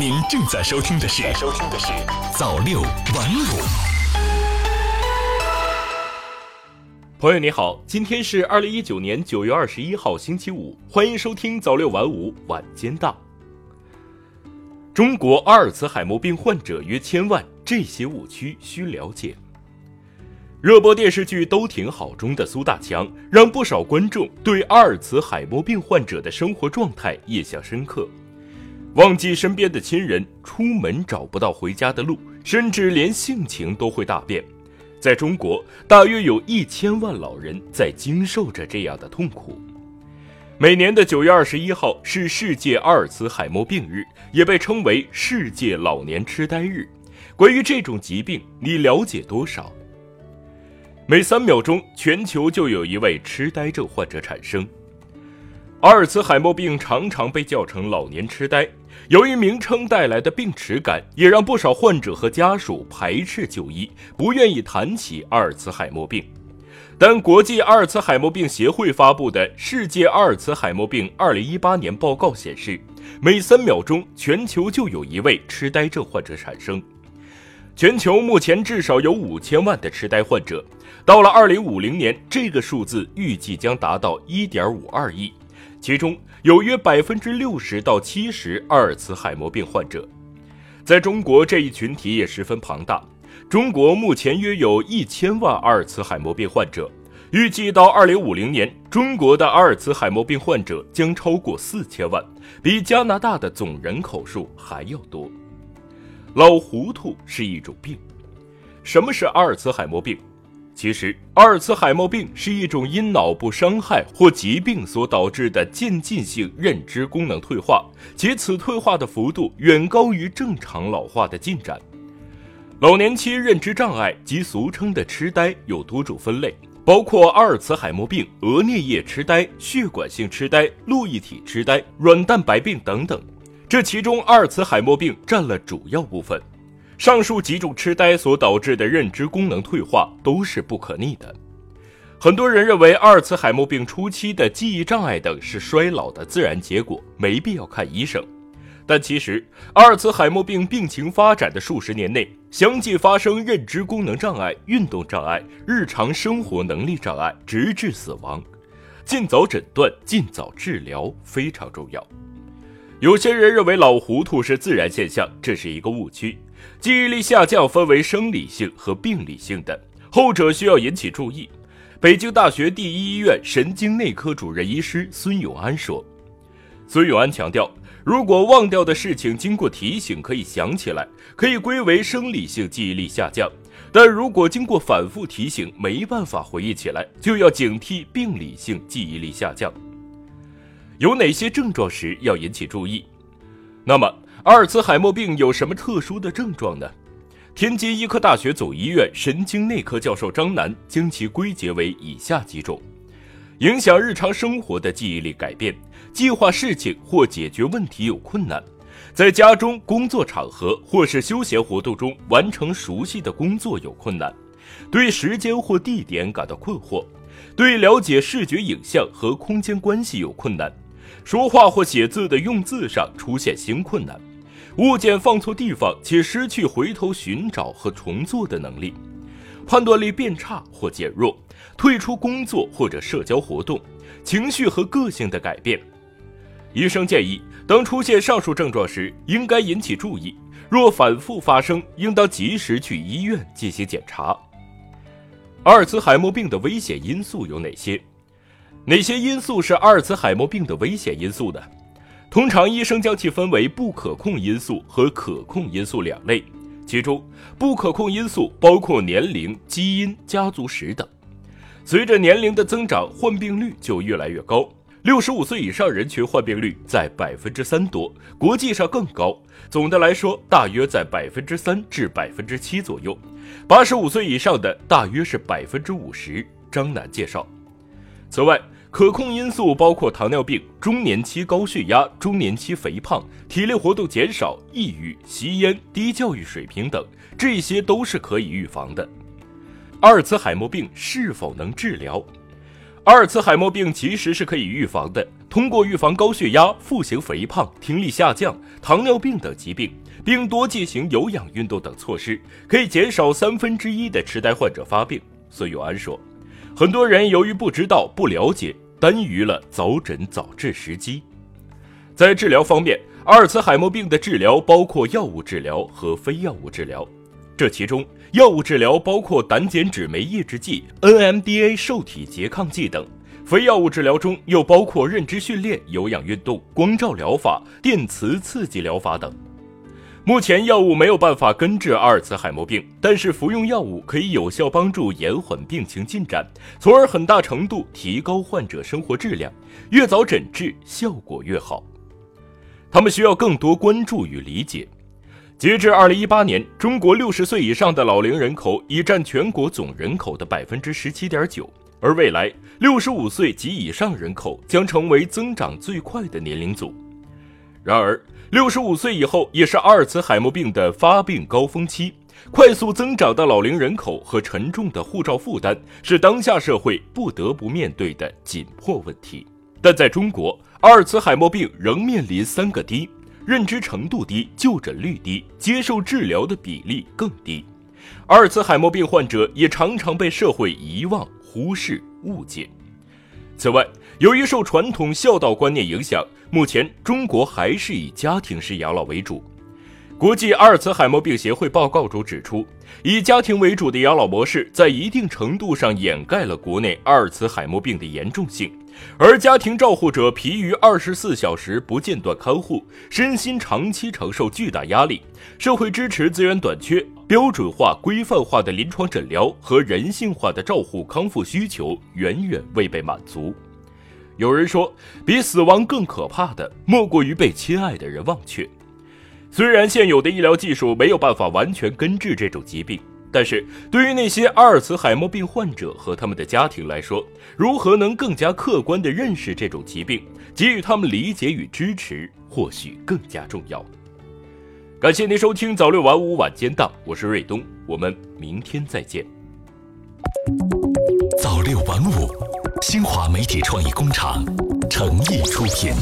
您正在收听的是《收听的是早六晚五》。朋友你好，今天是二零一九年九月二十一号星期五，欢迎收听早六晚五晚间档。中国阿尔茨海默病患者约千万，这些误区需了解。热播电视剧都挺好中的苏大强，让不少观众对阿尔茨海默病患者的生活状态印象深刻。忘记身边的亲人，出门找不到回家的路，甚至连性情都会大变。在中国，大约有一千万老人在经受着这样的痛苦。每年的九月二十一号是世界阿尔茨海默病日，也被称为世界老年痴呆日。关于这种疾病，你了解多少？每三秒钟，全球就有一位痴呆症患者产生。阿尔茨海默病常常被叫成老年痴呆，由于名称带来的病耻感，也让不少患者和家属排斥就医，不愿意谈起阿尔茨海默病。但国际阿尔茨海默病协会发布的《世界阿尔茨海默病2018年报告》显示，每三秒钟，全球就有一位痴呆症患者产生。全球目前至少有五千万的痴呆患者，到了二零五零年，这个数字预计将达到一点五二亿，其中有约百分之六十到七十阿尔茨海默病患者。在中国，这一群体也十分庞大。中国目前约有一千万阿尔茨海默病患者，预计到二零五零年，中国的阿尔茨海默病患者将超过四千万，比加拿大的总人口数还要多。老糊涂是一种病。什么是阿尔茨海默病？其实，阿尔茨海默病是一种因脑部伤害或疾病所导致的渐进性认知功能退化，且此退化的幅度远高于正常老化的进展。老年期认知障碍及俗称的痴呆有多种分类，包括阿尔茨海默病、额颞叶痴呆、血管性痴呆、路易体痴呆、软蛋白病等等。这其中，阿尔茨海默病占了主要部分。上述几种痴呆所导致的认知功能退化都是不可逆的。很多人认为阿尔茨海默病初期的记忆障碍等是衰老的自然结果，没必要看医生。但其实，阿尔茨海默病病情发展的数十年内，相继发生认知功能障碍、运动障碍、日常生活能力障碍，直至死亡。尽早诊断、尽早治疗非常重要。有些人认为老糊涂是自然现象，这是一个误区。记忆力下降分为生理性和病理性的，后者需要引起注意。北京大学第一医院神经内科主任医师孙永安说：“孙永安强调，如果忘掉的事情经过提醒可以想起来，可以归为生理性记忆力下降；但如果经过反复提醒没办法回忆起来，就要警惕病理性记忆力下降。”有哪些症状时要引起注意？那么，阿尔茨海默病有什么特殊的症状呢？天津医科大学总医院神经内科教授张楠将其归结为以下几种：影响日常生活的记忆力改变，计划事情或解决问题有困难，在家中、工作场合或是休闲活动中完成熟悉的工作有困难，对时间或地点感到困惑，对了解视觉影像和空间关系有困难。说话或写字的用字上出现新困难，物件放错地方且失去回头寻找和重做的能力，判断力变差或减弱，退出工作或者社交活动，情绪和个性的改变。医生建议，当出现上述症状时，应该引起注意，若反复发生，应当及时去医院进行检查。阿尔茨海默病的危险因素有哪些？哪些因素是阿尔茨海默病的危险因素呢？通常医生将其分为不可控因素和可控因素两类。其中，不可控因素包括年龄、基因、家族史等。随着年龄的增长，患病率就越来越高。六十五岁以上人群患病率在百分之三多，国际上更高。总的来说，大约在百分之三至百分之七左右。八十五岁以上的大约是百分之五十。张楠介绍。此外，可控因素包括糖尿病、中年期高血压、中年期肥胖、体力活动减少、抑郁、吸烟、低教育水平等，这些都是可以预防的。阿尔茨海默病是否能治疗？阿尔茨海默病其实是可以预防的，通过预防高血压、腹型肥胖、听力下降、糖尿病等疾病，并多进行有氧运动等措施，可以减少三分之一的痴呆患者发病。孙永安说：“很多人由于不知道、不了解，耽于了早诊早治时机。”在治疗方面，阿尔茨海默病的治疗包括药物治疗和非药物治疗。这其中，药物治疗包括胆碱酯酶抑制剂、NMDA 受体拮抗剂等；非药物治疗中又包括认知训练、有氧运动、光照疗法、电磁刺激疗法等。目前药物没有办法根治阿尔茨海默病，但是服用药物可以有效帮助延缓病情进展，从而很大程度提高患者生活质量。越早诊治，效果越好。他们需要更多关注与理解。截至二零一八年，中国六十岁以上的老龄人口已占全国总人口的百分之十七点九，而未来六十五岁及以上人口将成为增长最快的年龄组。然而，六十五岁以后也是阿尔茨海默病的发病高峰期，快速增长的老龄人口和沉重的护照负担是当下社会不得不面对的紧迫问题。但在中国，阿尔茨海默病仍面临三个低：认知程度低、就诊率低、接受治疗的比例更低。阿尔茨海默病患者也常常被社会遗忘、忽视、误解。此外，由于受传统孝道观念影响，目前中国还是以家庭式养老为主。国际阿尔茨海默病协会报告中指出，以家庭为主的养老模式在一定程度上掩盖了国内阿尔茨海默病的严重性，而家庭照护者疲于二十四小时不间断看护，身心长期承受巨大压力，社会支持资源短缺，标准化、规范化的临床诊疗和人性化的照护康复需求远远未被满足。有人说，比死亡更可怕的，莫过于被亲爱的人忘却。虽然现有的医疗技术没有办法完全根治这种疾病，但是对于那些阿尔茨海默病患者和他们的家庭来说，如何能更加客观地认识这种疾病，给予他们理解与支持，或许更加重要。感谢您收听早六晚五晚间档，我是瑞东，我们明天再见。早六晚五。新华媒体创意工厂诚意出品。